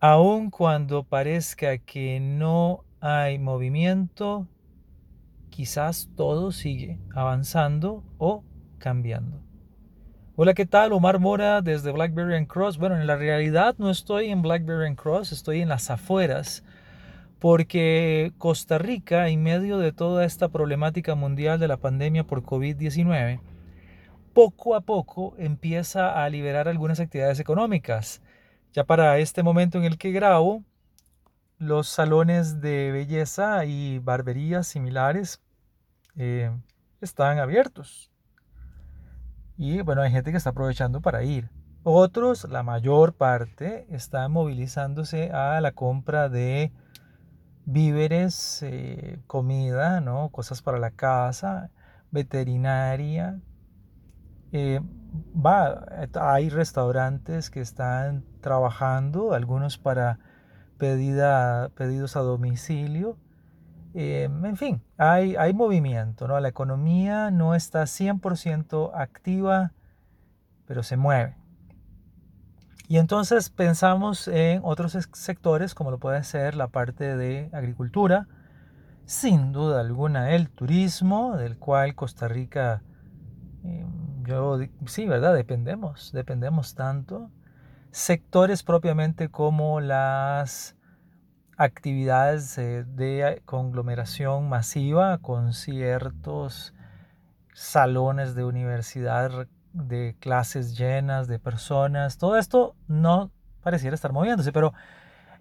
aun cuando parezca que no hay movimiento, quizás todo sigue avanzando o cambiando. Hola, ¿qué tal? Omar Mora desde Blackberry and Cross. Bueno, en la realidad no estoy en Blackberry and Cross, estoy en las afueras, porque Costa Rica, en medio de toda esta problemática mundial de la pandemia por COVID-19, poco a poco empieza a liberar algunas actividades económicas. Ya para este momento en el que grabo, los salones de belleza y barberías similares eh, están abiertos. Y bueno, hay gente que está aprovechando para ir. Otros, la mayor parte, están movilizándose a la compra de víveres, eh, comida, ¿no? cosas para la casa, veterinaria. Eh, va, hay restaurantes que están trabajando, algunos para pedida, pedidos a domicilio. Em, en fin, hay, hay movimiento, ¿no? La economía no está 100% activa, pero se mueve. Y entonces pensamos en otros sectores como lo puede ser la parte de agricultura, sin duda alguna el turismo, del cual Costa Rica, em, yo sí, ¿verdad? Dependemos, dependemos tanto. Sectores propiamente como las actividades de conglomeración masiva, conciertos, salones de universidad de clases llenas de personas, todo esto no pareciera estar moviéndose, pero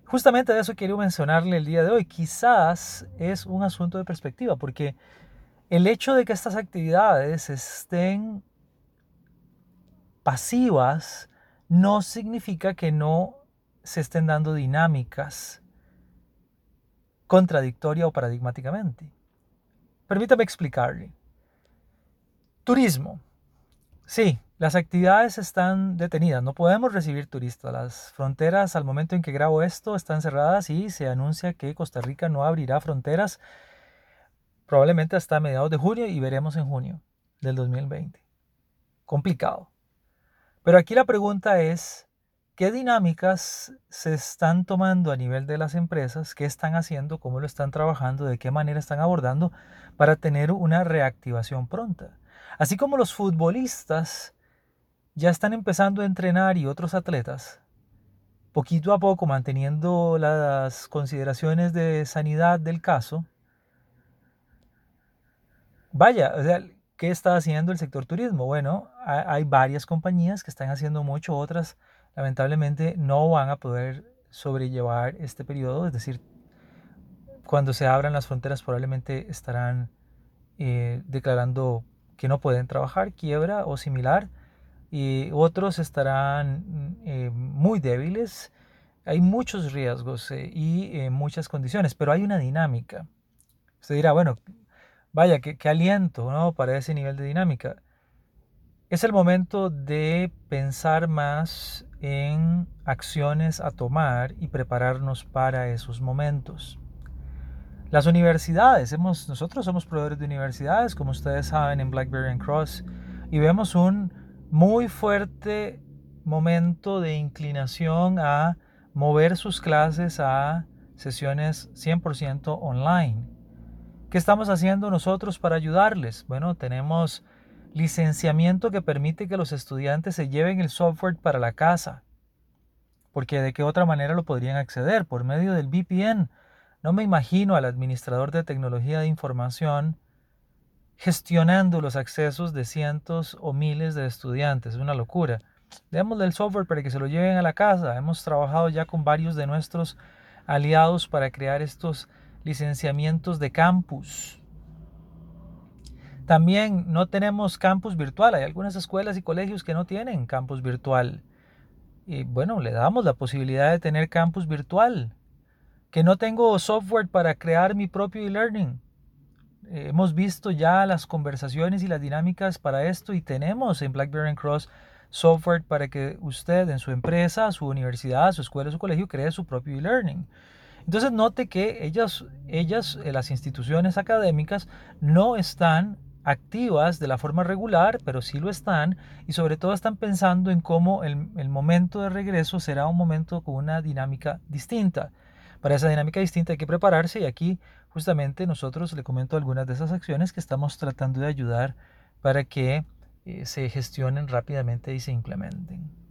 justamente de eso quiero mencionarle el día de hoy. Quizás es un asunto de perspectiva, porque el hecho de que estas actividades estén pasivas no significa que no se estén dando dinámicas contradictoria o paradigmáticamente. Permítame explicarle. Turismo. Sí, las actividades están detenidas, no podemos recibir turistas. Las fronteras al momento en que grabo esto están cerradas y se anuncia que Costa Rica no abrirá fronteras probablemente hasta mediados de junio y veremos en junio del 2020. Complicado. Pero aquí la pregunta es, ¿Qué dinámicas se están tomando a nivel de las empresas? ¿Qué están haciendo? ¿Cómo lo están trabajando? ¿De qué manera están abordando para tener una reactivación pronta? Así como los futbolistas ya están empezando a entrenar y otros atletas, poquito a poco manteniendo las consideraciones de sanidad del caso, vaya, o sea, ¿qué está haciendo el sector turismo? Bueno, hay varias compañías que están haciendo mucho, otras lamentablemente no van a poder sobrellevar este periodo, es decir, cuando se abran las fronteras probablemente estarán eh, declarando que no pueden trabajar, quiebra o similar, y otros estarán eh, muy débiles. Hay muchos riesgos eh, y muchas condiciones, pero hay una dinámica. Usted dirá, bueno, vaya, qué, aliento ¿no? para ese nivel de dinámica. Es el momento de pensar más en acciones a tomar y prepararnos para esos momentos. Las universidades, hemos, nosotros somos proveedores de universidades, como ustedes saben, en Blackberry and Cross, y vemos un muy fuerte momento de inclinación a mover sus clases a sesiones 100% online. ¿Qué estamos haciendo nosotros para ayudarles? Bueno, tenemos licenciamiento que permite que los estudiantes se lleven el software para la casa. Porque de qué otra manera lo podrían acceder, por medio del VPN. No me imagino al administrador de tecnología de información gestionando los accesos de cientos o miles de estudiantes. Es una locura. Démosle el software para que se lo lleven a la casa. Hemos trabajado ya con varios de nuestros aliados para crear estos licenciamientos de campus. También no tenemos campus virtual. Hay algunas escuelas y colegios que no tienen campus virtual. Y bueno, le damos la posibilidad de tener campus virtual. Que no tengo software para crear mi propio e-learning. hemos visto ya las conversaciones y las dinámicas para esto y tenemos en BlackBerry Cross software para que usted en su empresa, su universidad, su escuela, su colegio cree su propio e-learning. Entonces note que ellas, ellas, eh, las instituciones académicas, no están activas de la forma regular, pero sí lo están, y sobre todo están pensando en cómo el, momento de regreso será un momento con una dinámica distinta. Para esa dinámica distinta hay que prepararse y aquí justamente nosotros le comento algunas de esas acciones que estamos tratando de ayudar para que eh, se gestionen rápidamente y se implementen.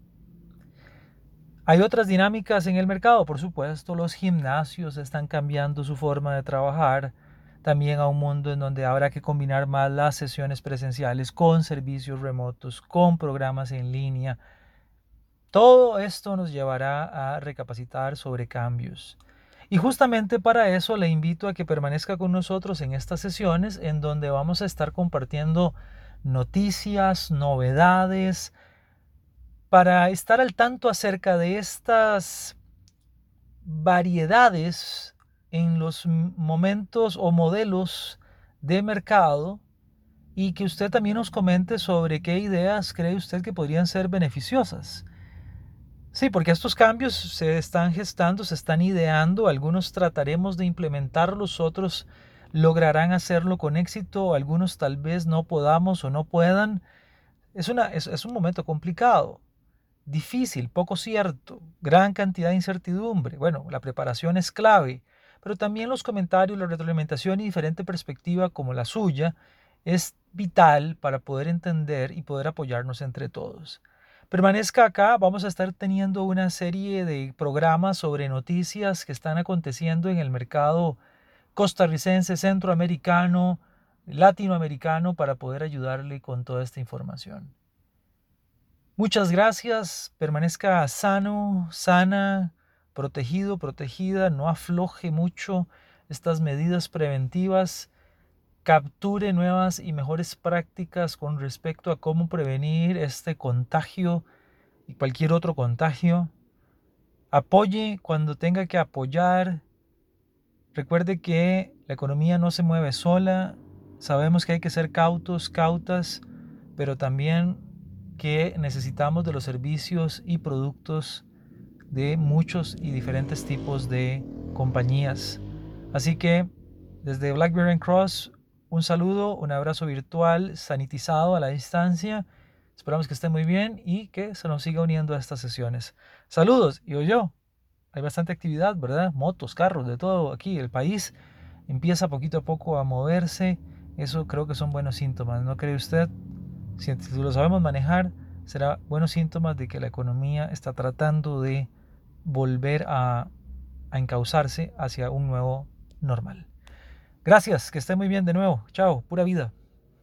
Hay otras dinámicas en el mercado, por supuesto, los gimnasios están cambiando su forma de trabajar, también a un mundo en donde habrá que combinar más las sesiones presenciales con servicios remotos, con programas en línea. Todo esto nos llevará a recapacitar sobre cambios. Y justamente para eso le invito a que permanezca con nosotros en estas sesiones en donde vamos a estar compartiendo noticias, novedades, para estar al tanto acerca de estas variedades en los momentos o modelos de mercado y que usted también nos comente sobre qué ideas cree usted que podrían ser beneficiosas. Sí, porque estos cambios se están gestando, se están ideando, algunos trataremos de implementarlos, otros lograrán hacerlo con éxito, algunos tal vez no podamos o no puedan. Es, es un momento complicado, difícil, poco cierto, gran cantidad de incertidumbre. Bueno, la preparación es clave, pero también los comentarios, la retroalimentación y diferente perspectiva como la suya es vital para poder entender y poder apoyarnos entre todos. Permanezca acá, vamos a estar teniendo una serie de programas sobre noticias que están aconteciendo en el mercado costarricense, centroamericano, latinoamericano para poder ayudarle con toda esta información. Muchas gracias, permanezca sano, sana, protegido, protegida, no afloje mucho estas medidas preventivas capture nuevas y mejores prácticas con respecto a cómo prevenir este contagio y cualquier otro contagio. Apoye cuando tenga que apoyar. Recuerde que la economía no se mueve sola. Sabemos que hay que ser cautos, cautas, pero también que necesitamos de los servicios y productos de muchos y diferentes tipos de compañías. Así que desde Blackberry Cross un saludo, un abrazo virtual, sanitizado a la distancia. Esperamos que esté muy bien y que se nos siga uniendo a estas sesiones. Saludos, y yo, hay bastante actividad, ¿verdad? Motos, carros, de todo aquí. El país empieza poquito a poco a moverse. Eso creo que son buenos síntomas, ¿no cree usted? Si lo sabemos manejar, será buenos síntomas de que la economía está tratando de volver a, a encauzarse hacia un nuevo normal. Gracias, que esté muy bien de nuevo. Chao, pura vida.